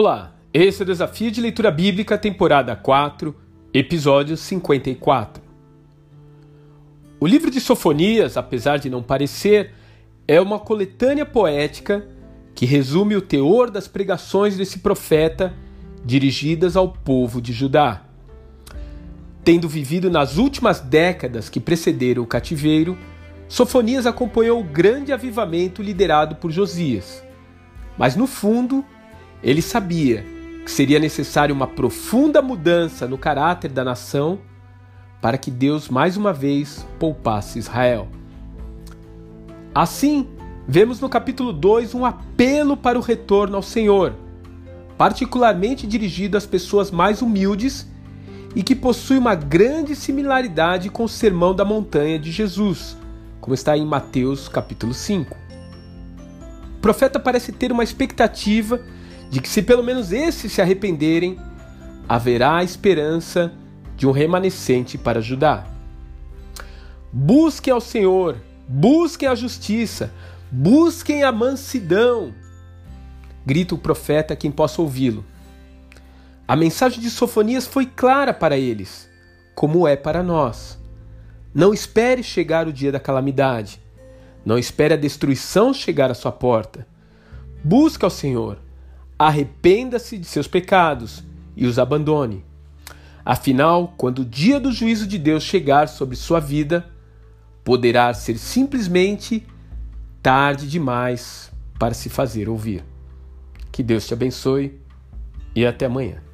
Olá, esse é o Desafio de Leitura Bíblica, temporada 4, episódio 54. O livro de Sofonias, apesar de não parecer, é uma coletânea poética que resume o teor das pregações desse profeta dirigidas ao povo de Judá. Tendo vivido nas últimas décadas que precederam o cativeiro, Sofonias acompanhou o grande avivamento liderado por Josias. Mas no fundo, ele sabia que seria necessária uma profunda mudança no caráter da nação para que Deus mais uma vez poupasse Israel. Assim, vemos no capítulo 2 um apelo para o retorno ao Senhor, particularmente dirigido às pessoas mais humildes e que possui uma grande similaridade com o Sermão da Montanha de Jesus, como está em Mateus capítulo 5. O profeta parece ter uma expectativa de que, se pelo menos esses se arrependerem, haverá a esperança de um remanescente para Judá. Busquem ao Senhor, busquem a justiça, busquem a mansidão, grita o profeta quem possa ouvi-lo. A mensagem de Sofonias foi clara para eles, como é para nós. Não espere chegar o dia da calamidade. Não espere a destruição chegar à sua porta. Busque ao Senhor arrependa-se de seus pecados e os abandone. Afinal, quando o dia do juízo de Deus chegar sobre sua vida, poderá ser simplesmente tarde demais para se fazer ouvir. Que Deus te abençoe e até amanhã.